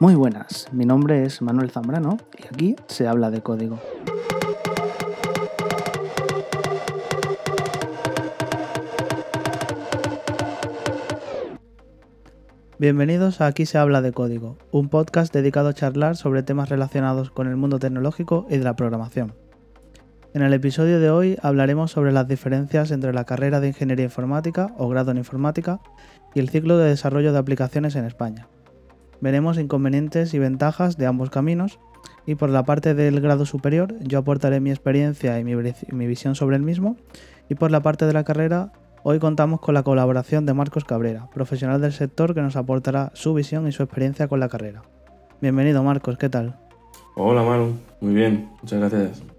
Muy buenas, mi nombre es Manuel Zambrano y aquí se habla de código. Bienvenidos a Aquí se habla de código, un podcast dedicado a charlar sobre temas relacionados con el mundo tecnológico y de la programación. En el episodio de hoy hablaremos sobre las diferencias entre la carrera de Ingeniería Informática o grado en Informática y el ciclo de desarrollo de aplicaciones en España. Veremos inconvenientes y ventajas de ambos caminos y por la parte del grado superior yo aportaré mi experiencia y mi, visión sobre el mismo y por la parte de la carrera hoy contamos con la colaboración de Marcos Cabrera, profesional del sector que nos aportará su visión y su experiencia con la carrera. Bienvenido Marcos, ¿qué tal? Hola Manu, muy bien, muchas gracias.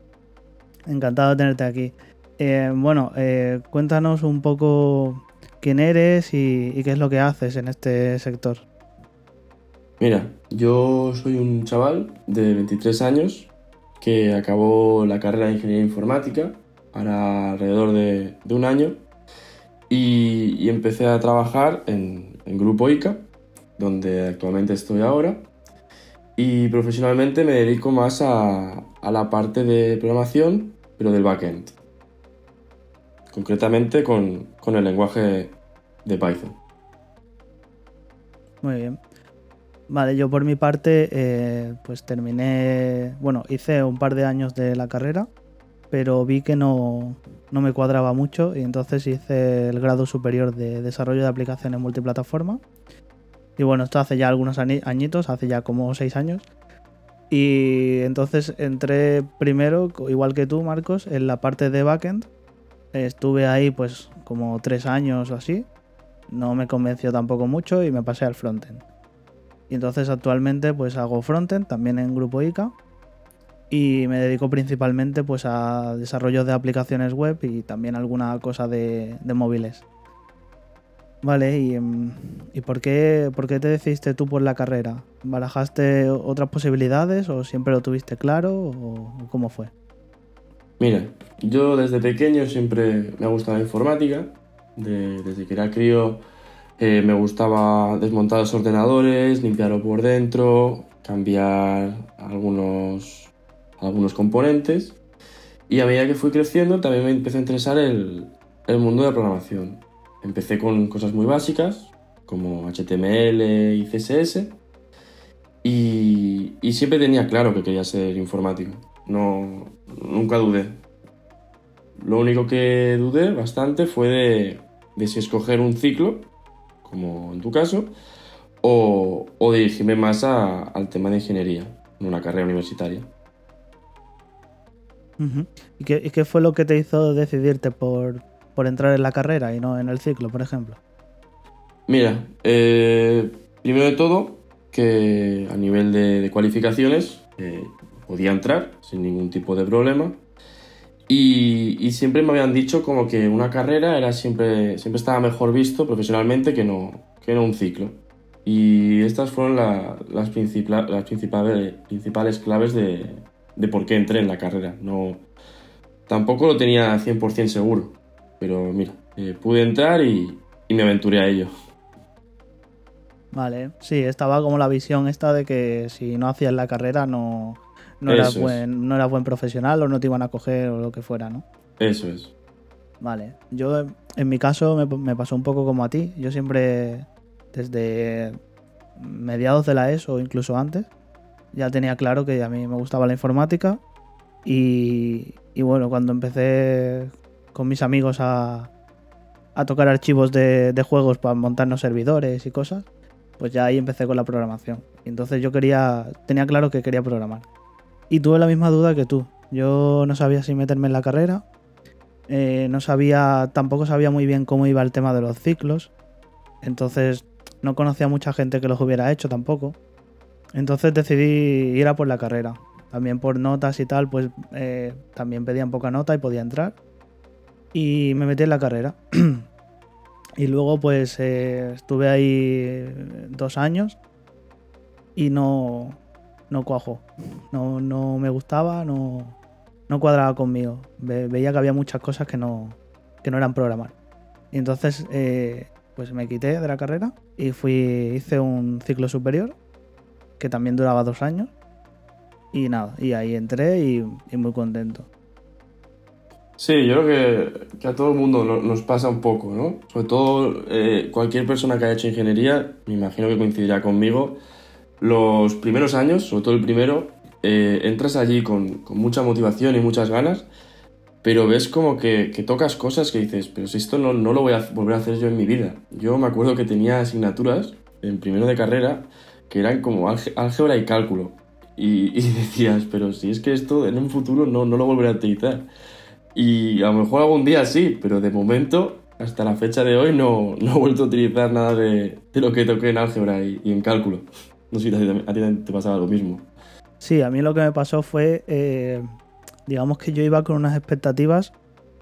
Encantado de tenerte aquí. Eh, bueno, eh, cuéntanos un poco quién eres y qué es lo que haces en este sector. Mira, yo soy un chaval de 23 años que acabó la carrera de Ingeniería Informática ahora alrededor de, un año y, empecé a trabajar en, Grupo ICA, donde actualmente estoy ahora. Y profesionalmente me dedico más a, la parte de programación, pero del backend. Concretamente con, con el lenguaje de Python. Muy bien. Vale, yo por mi parte, eh, pues terminé, bueno, hice un par de años de la carrera, pero vi que no, me cuadraba mucho y entonces hice el grado superior de desarrollo de aplicaciones multiplataforma. Y bueno, esto hace ya algunos añitos, hace ya como seis años. Y entonces entré primero, igual que tú, Marcos, en la parte de backend. Estuve ahí pues como tres años o así. No me convenció tampoco mucho y me pasé al frontend. Y entonces actualmente pues hago frontend también en Grupo ICA y me dedico principalmente pues a desarrollo de aplicaciones web y también alguna cosa de, móviles. Vale, y, em, ¿y por, qué, por qué te decidiste tú por la carrera? ¿Barajaste otras posibilidades o siempre lo tuviste claro o cómo fue? Mira, yo desde pequeño siempre me ha gustado la informática. desde que era crío eh, me gustaba desmontar los ordenadores, limpiarlo por dentro, cambiar algunos, algunos componentes. Y a medida que fui creciendo también me empecé a interesar el, el mundo de la programación. Empecé con cosas muy básicas, como HTML y CSS. Y, siempre tenía claro que quería ser informático. No, nunca dudé. Lo único que dudé bastante fue de si escoger un ciclo como en tu caso, o, dirigirme más al tema de ingeniería, en una carrera universitaria. ¿Y, qué, fue lo que te hizo decidirte por, entrar en la carrera y no en el ciclo, por ejemplo? Mira, eh, primero de todo, que a nivel de, cualificaciones eh, podía entrar sin ningún tipo de problema. Y, siempre me habían dicho como que una carrera era siempre, siempre estaba mejor visto profesionalmente que no, que no un ciclo. Y estas fueron las, las principales, principales claves de, de, por qué entré en la carrera. No, tampoco lo tenía 100% seguro, pero mira, eh, pude entrar y, y me aventuré a ello. Vale, sí, estaba como la visión esta de que si no hacías la carrera no, no eras, buen, no era buen profesional o no te iban a coger o lo que fuera, ¿no? Eso es. Vale, yo en mi caso me, pasó un poco como a ti. Yo siempre, desde mediados de la ESO o incluso antes, ya tenía claro que a mí me gustaba la informática. Y, bueno, cuando empecé con mis amigos a, tocar archivos de, juegos para montarnos servidores y cosas, pues ya ahí empecé con la programación. Entonces yo quería, tenía claro que quería programar. Y tuve la misma duda que tú. Yo no sabía si meterme en la carrera. Eh, no sabía, tampoco sabía muy bien cómo iba el tema de los ciclos. Entonces no conocía a mucha gente que los hubiera hecho tampoco. Entonces decidí ir a por la carrera. También por notas y tal, pues eh, también pedían poca nota y podía entrar. Y me metí en la carrera. y luego pues eh, estuve ahí dos años y no, no cuajo. No, no me gustaba, no, no cuadraba conmigo. veía que había muchas cosas que no, que no eran programar. Y entonces, eh, pues me quité de la carrera y fui, hice un ciclo superior que también duraba dos años. Y nada, y ahí entré y, muy contento. Sí, yo creo que, a todo el mundo nos pasa un poco, ¿no? Sobre todo eh, cualquier persona que haya hecho ingeniería, me imagino que coincidirá conmigo, los primeros años, sobre todo el primero, eh, entras allí con, mucha motivación y muchas ganas, pero ves como que, tocas cosas que dices, pero si esto no, no, lo voy a volver a hacer yo en mi vida. Yo me acuerdo que tenía asignaturas en primero de carrera que eran como álgebra y cálculo. Y, decías, pero si es que esto en un futuro no, no lo volveré a utilizar. Y a lo mejor algún día sí, pero de momento, hasta la fecha de hoy, no, no he vuelto a utilizar nada de, de lo que toqué en álgebra y, en cálculo. No sé si a ti, te pasaba lo mismo. Sí, a mí lo que me pasó fue, eh, digamos que yo iba con unas expectativas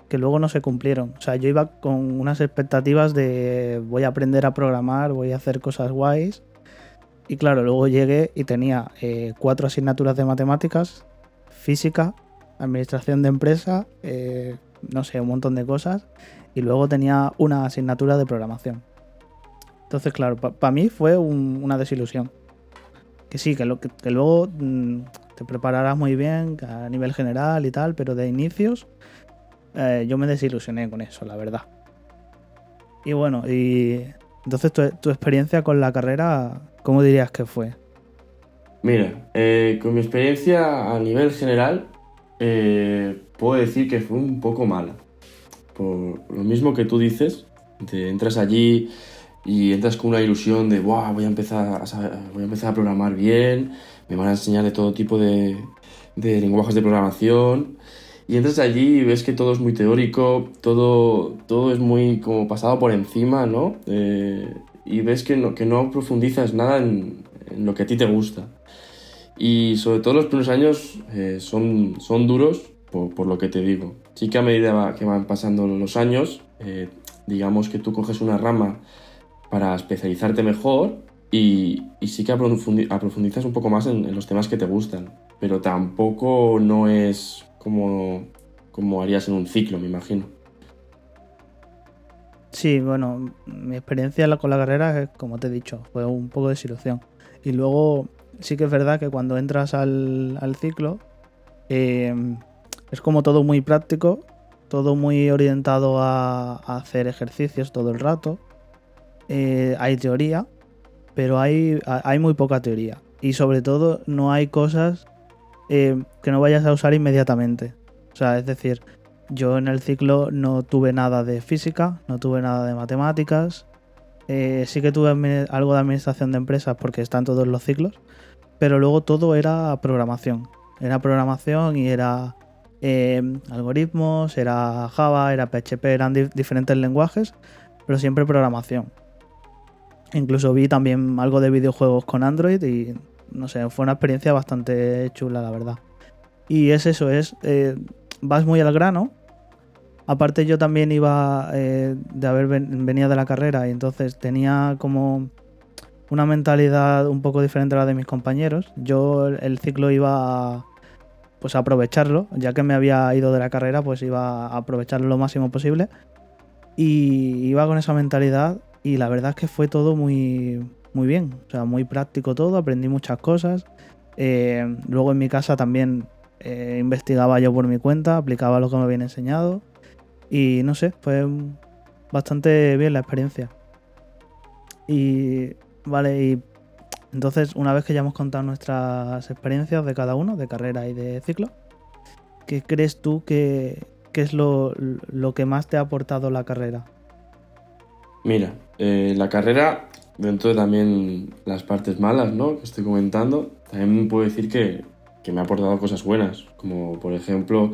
que luego no se cumplieron. O sea, yo iba con unas expectativas de voy a aprender a programar, voy a hacer cosas guays y claro, luego llegué y tenía eh, cuatro asignaturas de matemáticas, física, administración de empresa, eh, no sé, un montón de cosas. Y luego tenía una asignatura de programación. Entonces, claro, para mí fue una desilusión. Que sí, que, lo, que, luego mm, te prepararás muy bien a nivel general y tal, pero de inicios eh, yo me desilusioné con eso, la verdad. Y bueno, y entonces tu experiencia con la carrera ¿Cómo dirías que fue? Mira, eh, con mi experiencia a nivel general, eh, puedo decir que fue un poco mala. Por lo mismo que tú dices, te entras allí y entras con una ilusión de, voy a empezar a, voy a empezar a programar bien, me van a enseñar de todo tipo de, lenguajes de programación. Y entras allí y ves que todo es muy teórico, todo, todo es muy como pasado por encima, ¿no? Eh, y ves que no, que no profundizas nada en, lo que a ti te gusta. Y sobre todo los primeros años eh, son, son duros por, lo que te digo. Sí que a medida que van pasando los años, eh, digamos que tú coges una rama para especializarte mejor y, sí que aprofundizas un poco más en, los temas que te gustan. Pero tampoco no es como, como harías en un ciclo, me imagino. Sí, bueno, mi experiencia con la carrera como te he dicho, fue un poco de desilusión. Y luego sí que es verdad que cuando entras al, ciclo eh, es como todo muy práctico, todo muy orientado a, hacer ejercicios todo el rato. Eh, hay teoría, pero hay, muy poca teoría. Y sobre todo no hay cosas eh, que no vayas a usar inmediatamente. O sea, es decir, yo en el ciclo no tuve nada de física, no tuve nada de matemáticas. Sí que tuve algo de administración de empresas porque están todos los ciclos. Pero luego todo era programación. Era programación y era eh, algoritmos, era Java, era PHP, eran diferentes lenguajes, pero siempre programación. Incluso vi también algo de videojuegos con Android y no sé, fue una experiencia bastante chula, la verdad. Y es eso, es eh, vas muy al grano. Aparte yo también iba eh, de haber venido de la carrera y entonces tenía como una mentalidad un poco diferente a la de mis compañeros. Yo el ciclo iba a, pues a aprovecharlo, ya que me había ido de la carrera, pues iba a aprovecharlo lo máximo posible. Y iba con esa mentalidad y la verdad es que fue todo muy, muy bien, o sea, muy práctico todo, aprendí muchas cosas. Eh, luego en mi casa también eh, investigaba yo por mi cuenta, aplicaba lo que me habían enseñado y no sé, fue bastante bien la experiencia. Y vale, y entonces una vez que ya hemos contado nuestras experiencias de cada uno, de carrera y de ciclo, ¿qué crees tú que, es lo, que más te ha aportado la carrera? Mira, eh, la carrera, dentro de también las partes malas ¿no? que estoy comentando, también puedo decir que, que me ha aportado cosas buenas, como por ejemplo,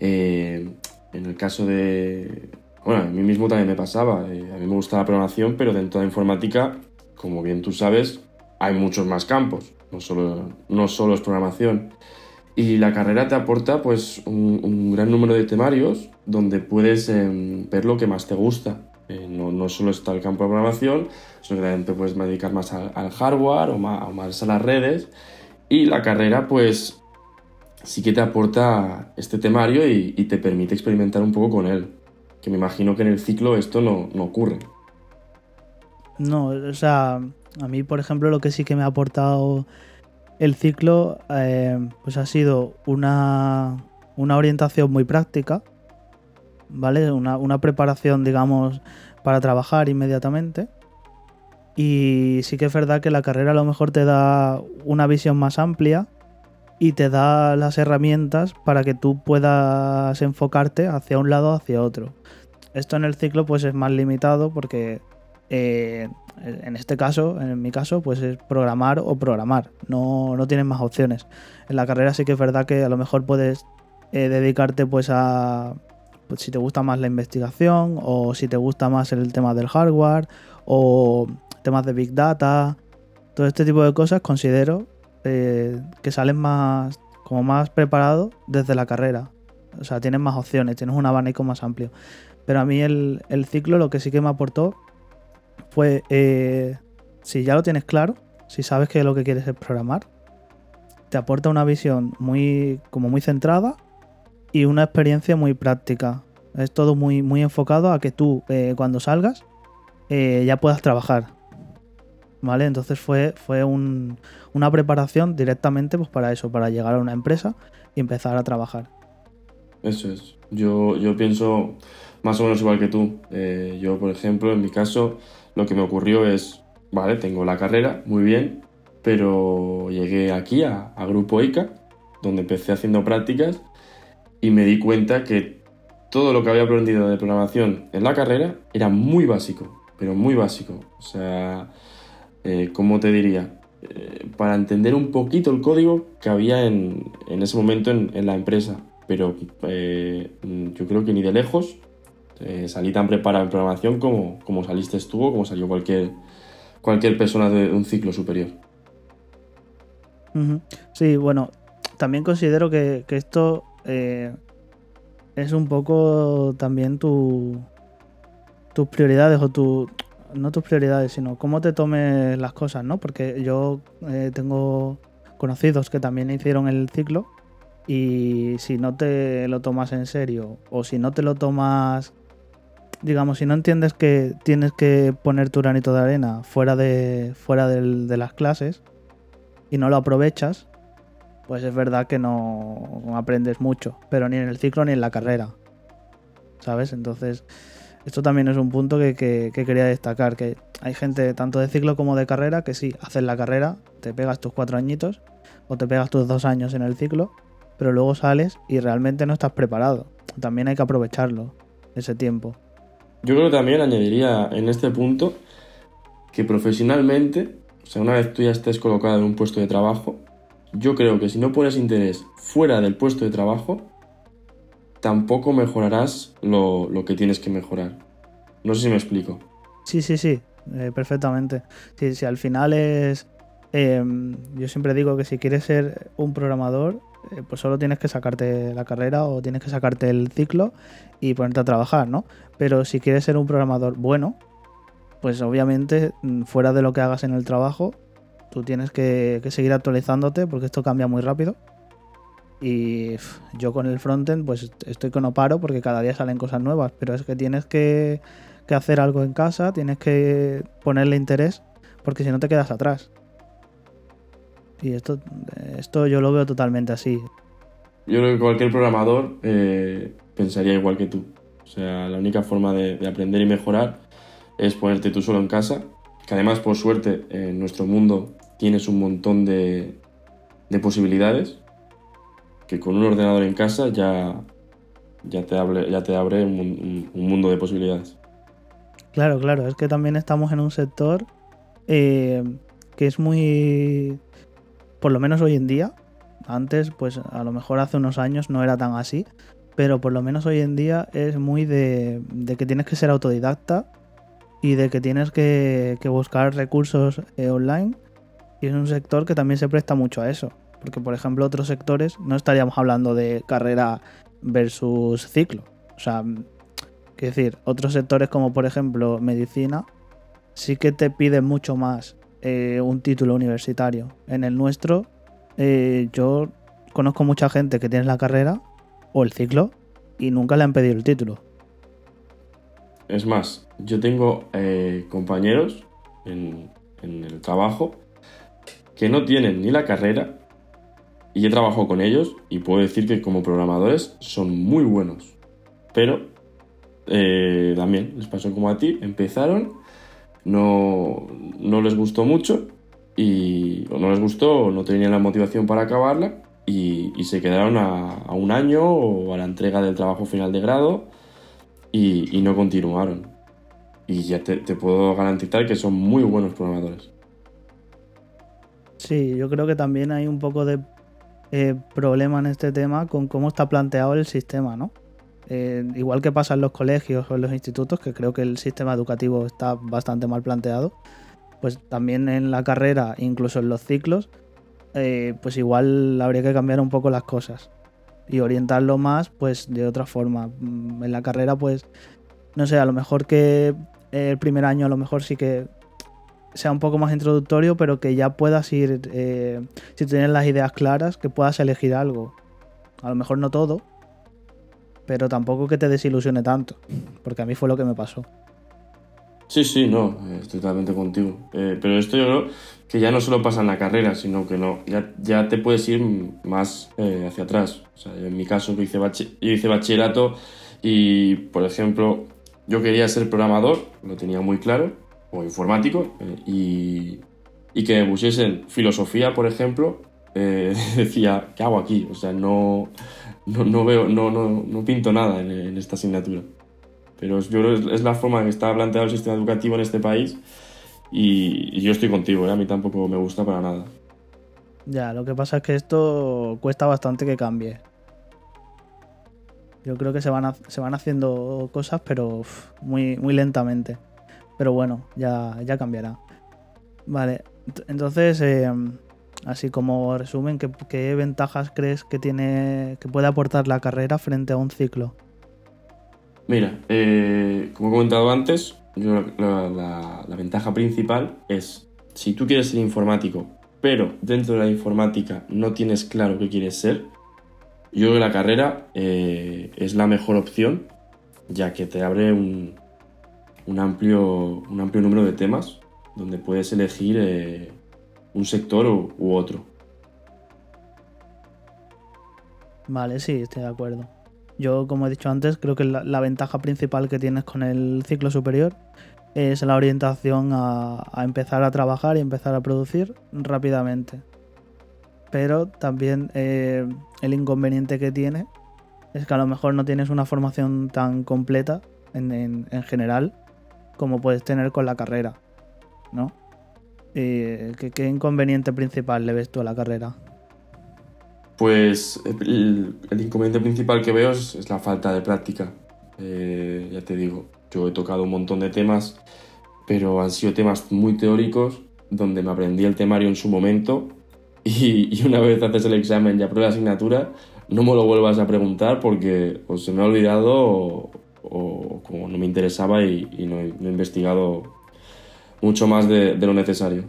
eh, en el caso de... Bueno, a mí mismo también me pasaba, eh, a mí me gusta la programación, pero dentro de la informática, como bien tú sabes, hay muchos más campos, no solo, no solo es programación. Y la carrera te aporta pues un, gran número de temarios donde puedes em, ver lo que más te gusta. Eh, no, no, solo está el campo de programación, sino que también te puedes dedicar más al, hardware o más, o más, a las redes y la carrera, pues, sí que te aporta este temario y, te permite experimentar un poco con él. Que me imagino que en el ciclo esto no, ocurre. No, o sea, a mí, por ejemplo, lo que sí que me ha aportado el ciclo, eh, pues ha sido una, una orientación muy práctica, ¿vale? Una, una preparación, digamos, para trabajar inmediatamente. Y sí que es verdad que la carrera a lo mejor te da una visión más amplia y te da las herramientas para que tú puedas enfocarte hacia un lado o hacia otro. Esto en el ciclo pues es más limitado porque eh, en este caso, en mi caso, pues es programar o programar. No, no tienes más opciones. En la carrera sí que es verdad que a lo mejor puedes eh, dedicarte pues a pues, si te gusta más la investigación o si te gusta más el tema del hardware o temas de big data, todo este tipo de cosas considero eh, que salen más como más preparado desde la carrera. O sea, tienes más opciones, tienes un abanico más amplio. Pero a mí el, el ciclo lo que sí que me aportó fue, eh, si ya lo tienes claro, si sabes que lo que quieres es programar, te aporta una visión muy, como muy centrada y una experiencia muy práctica. Es todo muy, muy enfocado a que tú eh, cuando salgas eh, ya puedas trabajar. ¿Vale? Entonces fue, fue una preparación directamente pues, para eso, para llegar a una empresa y empezar a trabajar. Eso es. Yo, yo pienso más o menos igual que tú. yo, por ejemplo, en mi caso, lo que me ocurrió es, vale, tengo la carrera, muy bien, pero llegué aquí a, Grupo ICA, donde empecé haciendo prácticas y me di cuenta que todo lo que había aprendido de programación en la carrera era muy básico, pero muy básico. O sea, eh, ¿cómo te diría? Eh, para entender un poquito el código que había en, ese momento en, la empresa. Pero eh, yo creo que ni de lejos eh, salí tan preparado en programación como, como saliste tú o como salió cualquier, cualquier persona de un ciclo superior. Sí, bueno, también considero que, esto eh, es un poco también tu, tus prioridades o tu, no tus prioridades, sino cómo te tomes las cosas, ¿no? Porque yo eh, tengo conocidos que también hicieron el ciclo y si no te lo tomas en serio o si no te lo tomas digamos, si no entiendes que tienes que poner tu granito de arena fuera de, fuera de las clases y no lo aprovechas, pues es verdad que no aprendes mucho, pero ni en el ciclo ni en la carrera. ¿Sabes? Entonces, esto también es un punto que, quería destacar, que hay gente tanto de ciclo como de carrera que sí, haces la carrera, te pegas tus cuatro añitos o te pegas tus dos años en el ciclo, pero luego sales y realmente no estás preparado. También hay que aprovecharlo, ese tiempo. Yo creo que también añadiría en este punto que profesionalmente, o sea, una vez tú ya estés colocado en un puesto de trabajo, yo creo que si no pones interés fuera del puesto de trabajo, tampoco mejorarás lo, que tienes que mejorar. No sé si me explico. Sí, sí, sí, eh, perfectamente. Si, al final es... Em, yo siempre digo que si quieres ser un programador, eh, pues solo tienes que sacarte la carrera o tienes que sacarte el ciclo y ponerte a trabajar, ¿no? Pero si quieres ser un programador bueno, pues obviamente mm, fuera de lo que hagas en el trabajo, tú tienes que, seguir actualizándote porque esto cambia muy rápido. Y yo con el frontend pues estoy que no paro porque cada día salen cosas nuevas, pero es que tienes que, que hacer algo en casa, tienes que ponerle interés porque si no te quedas atrás. Y esto, esto yo lo veo totalmente así. Yo creo que cualquier programador eh, pensaría igual que tú. O sea, la única forma de, aprender y mejorar es ponerte tú solo en casa. Que además, por suerte, en nuestro mundo tienes un montón de, posibilidades. Que con un ordenador en casa ya, ya te abre, ya te abre un, mundo de posibilidades. Claro, claro. Es que también estamos en un sector eh, que es muy por lo menos hoy en día, antes, pues a lo mejor hace unos años no era tan así, pero por lo menos hoy en día es muy de, que tienes que ser autodidacta y de que tienes que, buscar recursos eh, online. Y es un sector que también se presta mucho a eso, porque por ejemplo otros sectores no estaríamos hablando de carrera versus ciclo, o sea, quiero decir, otros sectores como por ejemplo medicina sí que te piden mucho más eh, un título universitario. En el nuestro, eh, yo conozco mucha gente que tiene la carrera o el ciclo y nunca le han pedido el título. Es más, yo tengo eh, compañeros en, el trabajo que no tienen ni la carrera y he trabajado con ellos y puedo decir que como programadores son muy buenos. Pero también les pasó como a ti, empezaron, no, no les gustó mucho y o no les gustó o no tenían la motivación para acabarla y, se quedaron a, un año o a la entrega del trabajo final de grado y, no continuaron. Y ya te, te puedo garantizar que son muy buenos programadores. Sí, yo creo que también hay un poco de eh, problema en este tema con cómo está planteado el sistema, ¿no? Eh, igual que pasa en los colegios o en los institutos, que creo que el sistema educativo está bastante mal planteado, pues también en la carrera, incluso en los ciclos, eh, pues igual habría que cambiar un poco las cosas y orientarlo más, pues de otra forma. Mm, en la carrera, pues, no sé, a lo mejor que el primer año a lo mejor sí que sea un poco más introductorio, pero que ya puedas ir, eh, si tienes las ideas claras, que puedas elegir algo. A lo mejor no todo, pero tampoco que te desilusione tanto, porque a mí fue lo que me pasó. Sí, sí, no, estoy totalmente contigo. Eh, pero esto yo creo que ya no solo pasa en la carrera, sino que no, ya, ya te puedes ir más eh, hacia atrás. O sea, en mi caso yo hice, hice bachillerato y, por ejemplo, yo quería ser programador, lo tenía muy claro, o informático eh, y, y, que me pusiesen filosofía, por ejemplo, decía, ¿qué hago aquí? O sea, no, no, veo, no, no, no, pinto nada en, esta asignatura. Pero yo creo que es la forma en que está planteado el sistema educativo en este país y, yo estoy contigo, ¿eh? a mí tampoco me gusta para nada. Ya, lo que pasa es que esto cuesta bastante que cambie. Yo creo que se van, se van haciendo cosas, pero muy, muy lentamente. Pero bueno, ya, ya cambiará. Vale, entonces, eh, así como resumen, ¿qué, ventajas crees que tiene, que puede aportar la carrera frente a un ciclo? Mira, eh, como he comentado antes, la, ventaja principal es si tú quieres ser informático, pero dentro de la informática no tienes claro qué quieres ser, yo creo que la carrera eh, es la mejor opción, ya que te abre un, un amplio, un amplio número de temas donde puedes elegir eh, un sector u, otro. Vale, sí, estoy de acuerdo. Yo, como he dicho antes, creo que la, ventaja principal que tienes con el ciclo superior es la orientación a, empezar a trabajar y empezar a producir rápidamente. Pero también eh, el inconveniente que tiene es que a lo mejor no tienes una formación tan completa en, en general como puedes tener con la carrera, ¿no? ¿Qué, inconveniente principal le ves tú a la carrera? Pues el, inconveniente principal que veo es, la falta de práctica. Eh, ya te digo, yo he tocado un montón de temas, pero han sido temas muy teóricos, donde me aprendí el temario en su momento y, una vez haces el examen y apruebas la asignatura, no me lo vuelvas a preguntar porque o se me ha olvidado o como no me interesaba y, no, he, investigado mucho más de, lo necesario.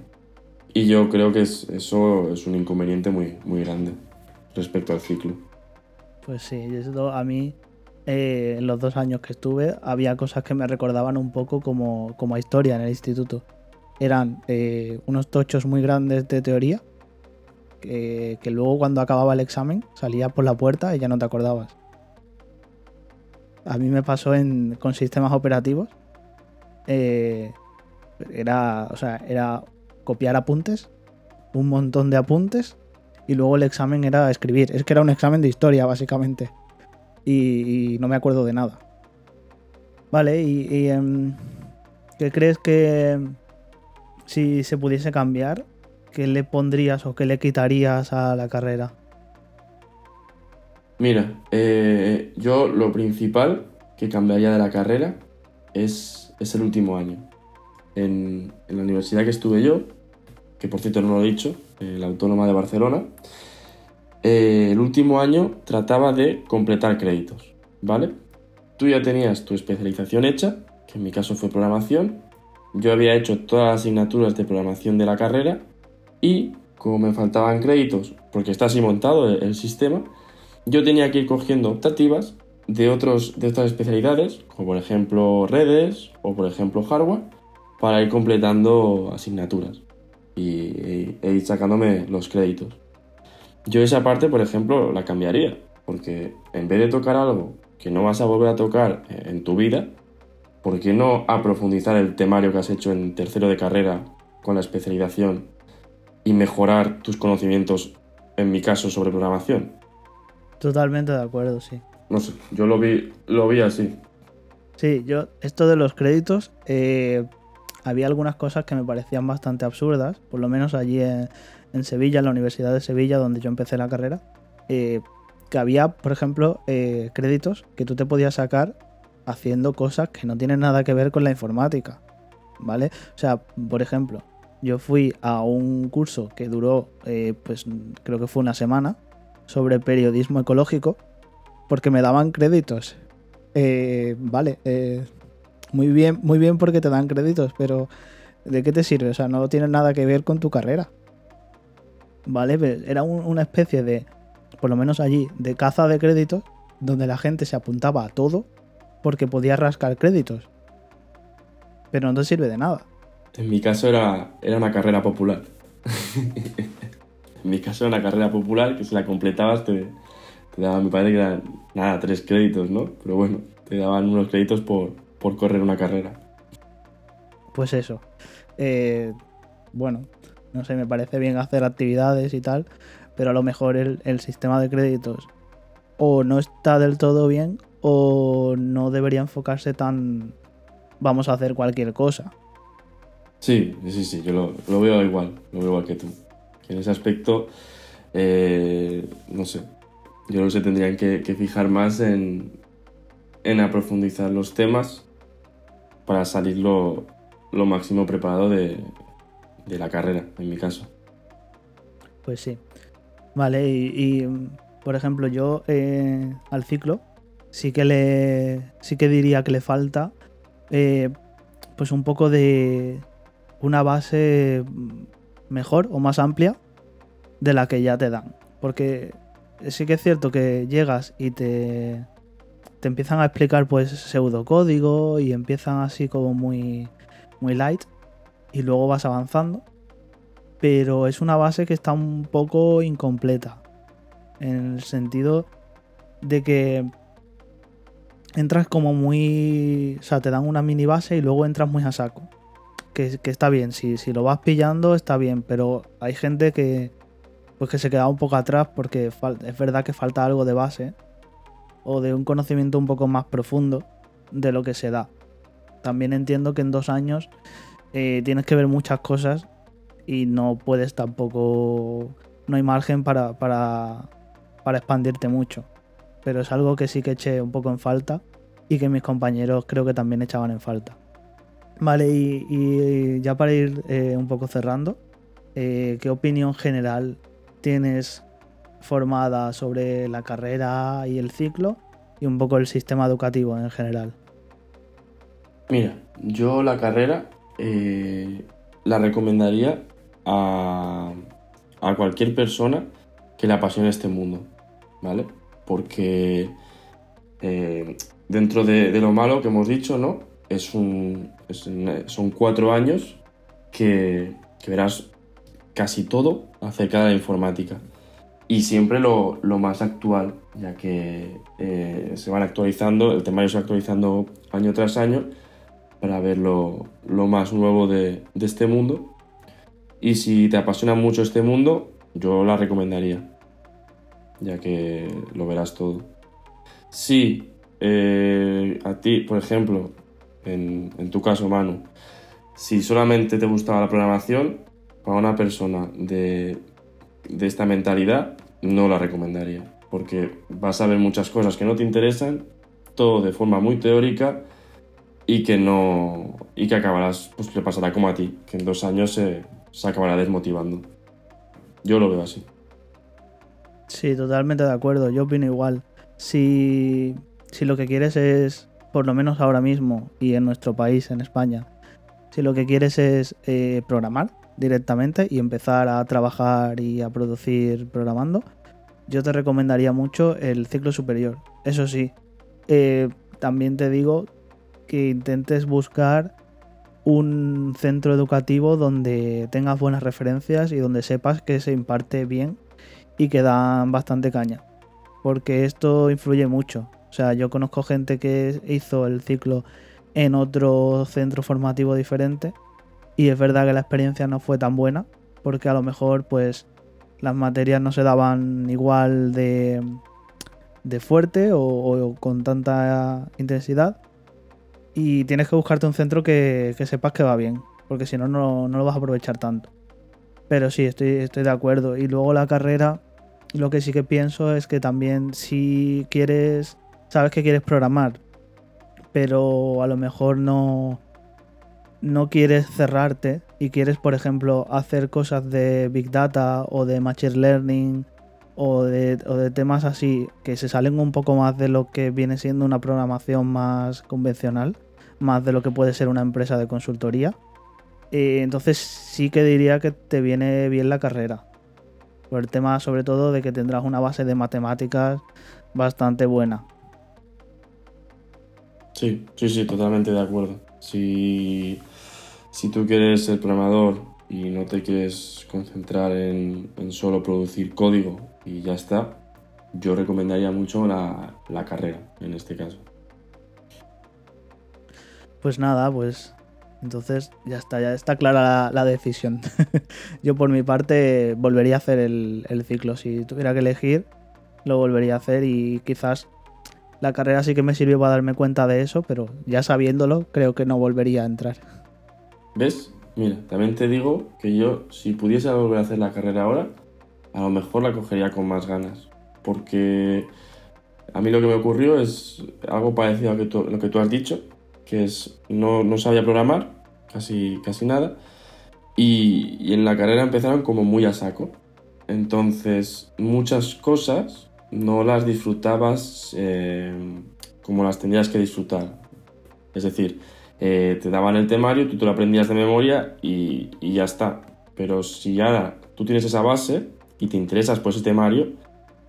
Y yo creo que eso es un inconveniente muy, muy grande respecto al ciclo. Pues sí, eso a mí eh, en los dos años que estuve había cosas que me recordaban un poco como, como historia en el instituto. Eran eh, unos tochos muy grandes de teoría que, que luego cuando acababa el examen salías por la puerta y ya no te acordabas. A mí me pasó en, con sistemas operativos. Eh, era, o sea, era copiar apuntes, un montón de apuntes, y luego el examen era escribir. Es que era un examen de historia, básicamente. Y, no me acuerdo de nada. Vale, y, em, ¿qué crees que si se pudiese cambiar, qué le pondrías o qué le quitarías a la carrera? Mira, eh, yo lo principal que cambiaría de la carrera es, el último año. En, la universidad que estuve yo, que por cierto no lo he dicho, la Autónoma de Barcelona, eh, el último año trataba de completar créditos, ¿vale? Tú ya tenías tu especialización hecha, que en mi caso fue programación, yo había hecho todas las asignaturas de programación de la carrera y como me faltaban créditos, porque está así montado el sistema, yo tenía que ir cogiendo optativas de, otros, de otras especialidades, como por ejemplo redes o por ejemplo hardware, para ir completando asignaturas y, e ir sacándome los créditos. Yo esa parte, por ejemplo, la cambiaría, porque en vez de tocar algo que no vas a volver a tocar en tu vida, ¿por qué no aprofundizar el temario que has hecho en tercero de carrera con la especialización y mejorar tus conocimientos, en mi caso, sobre programación? Totalmente de acuerdo, sí. No sé, yo lo vi, lo vi así. Sí, yo, esto de los créditos, eh, había algunas cosas que me parecían bastante absurdas, por lo menos allí en, Sevilla, en la Universidad de Sevilla, donde yo empecé la carrera, eh, que había, por ejemplo, eh, créditos que tú te podías sacar haciendo cosas que no tienen nada que ver con la informática, ¿vale? O sea, por ejemplo, yo fui a un curso que duró, eh, pues creo que fue una semana, sobre periodismo ecológico, porque me daban créditos. vale, muy bien, muy bien porque te dan créditos, pero ¿de qué te sirve? O sea, no tiene nada que ver con tu carrera. ¿Vale? Era una especie de, por lo menos allí, de caza de créditos, donde la gente se apuntaba a todo porque podía rascar créditos. Pero no te sirve de nada. En mi caso era, era una carrera popular. en mi caso era una carrera popular que si la completabas te, te daba, me parece que eran, nada, tres créditos, ¿no? Pero bueno, te daban unos créditos por, por correr una carrera. Pues eso. Eh, bueno, no sé, me parece bien hacer actividades y tal, pero a lo mejor el, sistema de créditos o no está del todo bien o no debería enfocarse tan vamos a hacer cualquier cosa. Sí, sí, sí, yo lo, veo igual, lo veo igual que tú. en ese aspecto, eh, no sé, yo no sé, tendrían que, fijar más en, en aprofundizar los temas para salir lo, máximo preparado de, la carrera, en mi caso. Pues sí. Vale, y, por ejemplo, yo eh, al ciclo sí que le. sí que diría que le falta. Eh, pues un poco de una base mejor o más amplia de la que ya te dan. Porque sí que es cierto que llegas y te, te empiezan a explicar pues pseudocódigo y empiezan así como muy, muy light y luego vas avanzando. Pero es una base que está un poco incompleta. En el sentido de que entras como muy... O sea, te dan una mini base y luego entras muy a saco. Que, está bien, si, si lo vas pillando está bien, pero hay gente que pues que se queda un poco atrás porque es verdad que falta algo de base o de un conocimiento un poco más profundo de lo que se da. También entiendo que en dos años eh, tienes que ver muchas cosas y no puedes tampoco, no hay margen para, para, expandirte mucho. Pero es algo que sí que eché un poco en falta y que mis compañeros creo que también echaban en falta. Vale, y, ya para ir eh, un poco cerrando, eh, ¿qué opinión general tienes formada sobre la carrera y el ciclo y un poco el sistema educativo en general? Mira, yo la carrera eh, la recomendaría a, cualquier persona que le apasione este mundo, ¿vale? Porque eh, dentro de, lo malo que hemos dicho, ¿no? Es un, son cuatro años que, que verás casi todo acerca de la informática y siempre lo, más actual, ya que eh, se van actualizando, el temario se va actualizando año tras año para ver lo, más nuevo de, este mundo. Y si te apasiona mucho este mundo, yo la recomendaría, ya que lo verás todo. Si eh, a ti, por ejemplo, en, en tu caso, Manu, si solamente te gustaba la programación, para una persona de, de esta mentalidad, no la recomendaría, porque vas a ver muchas cosas que no te interesan, todo de forma muy teórica y que no y que acabarás, pues le pasará como a ti, que en dos años se, se acabará desmotivando. Yo lo veo así. Sí, totalmente de acuerdo. Yo opino igual. Si, si lo que quieres es, por lo menos ahora mismo y en nuestro país, en España, si lo que quieres es eh, programar, directamente y empezar a trabajar y a producir programando, yo te recomendaría mucho el ciclo superior. Eso sí, eh, también te digo que intentes buscar un centro educativo donde tengas buenas referencias y donde sepas que se imparte bien y que dan bastante caña. Porque esto influye mucho. O sea, yo conozco gente que hizo el ciclo en otro centro formativo diferente y es verdad que la experiencia no fue tan buena porque a lo mejor pues las materias no se daban igual de, de fuerte o, con tanta intensidad y tienes que buscarte un centro que, sepas que va bien porque si no, no lo vas a aprovechar tanto. Pero sí, estoy, estoy de acuerdo. Y luego la carrera, lo que sí que pienso es que también si quieres, sabes que quieres programar, pero a lo mejor no, no quieres cerrarte y quieres, por ejemplo, hacer cosas de Big Data o de Machine Learning o de, temas así que se salen un poco más de lo que viene siendo una programación más convencional, más de lo que puede ser una empresa de consultoría. Eh, entonces sí que diría que te viene bien la carrera. Por el tema sobre todo de que tendrás una base de matemáticas bastante buena. Sí, sí, sí, totalmente de acuerdo. Si, si tú quieres ser programador y no te quieres concentrar en, solo producir código y ya está, yo recomendaría mucho la, carrera en este caso. Pues nada, pues entonces ya está, ya está clara la, decisión. yo por mi parte volvería a hacer el, el, ciclo. Si tuviera que elegir, lo volvería a hacer y quizás la carrera sí que me sirvió para darme cuenta de eso, pero ya sabiéndolo, creo que no volvería a entrar. ¿Ves? Mira, también te digo que yo, si pudiese volver a hacer la carrera ahora, a lo mejor la cogería con más ganas. Porque a mí lo que me ocurrió es algo parecido a lo que tú has dicho, que es no, no sabía programar, casi, casi nada, y en la carrera empezaron como muy a saco. Entonces, muchas cosas no las disfrutabas eh, como las tendrías que disfrutar. Es decir, eh, te daban el temario, tú te lo aprendías de memoria y, ya está. Pero si ahora tú tienes esa base y te interesas por ese temario,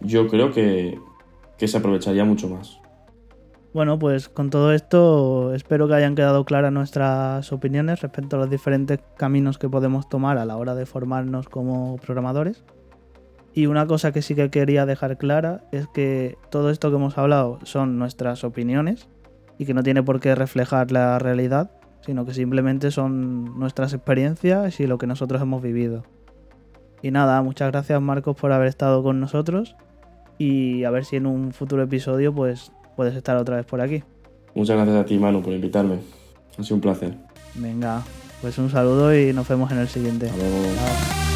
yo creo que, que se aprovecharía mucho más. Bueno, pues con todo esto espero que hayan quedado claras nuestras opiniones respecto a los diferentes caminos que podemos tomar a la hora de formarnos como programadores. Y una cosa que sí que quería dejar clara es que todo esto que hemos hablado son nuestras opiniones y que no tiene por qué reflejar la realidad, sino que simplemente son nuestras experiencias y lo que nosotros hemos vivido. Y nada, muchas gracias Marcos por haber estado con nosotros y a ver si en un futuro episodio pues puedes estar otra vez por aquí. Muchas gracias a ti Manu por invitarme. Ha sido un placer. Venga, pues un saludo y nos vemos en el siguiente. Hasta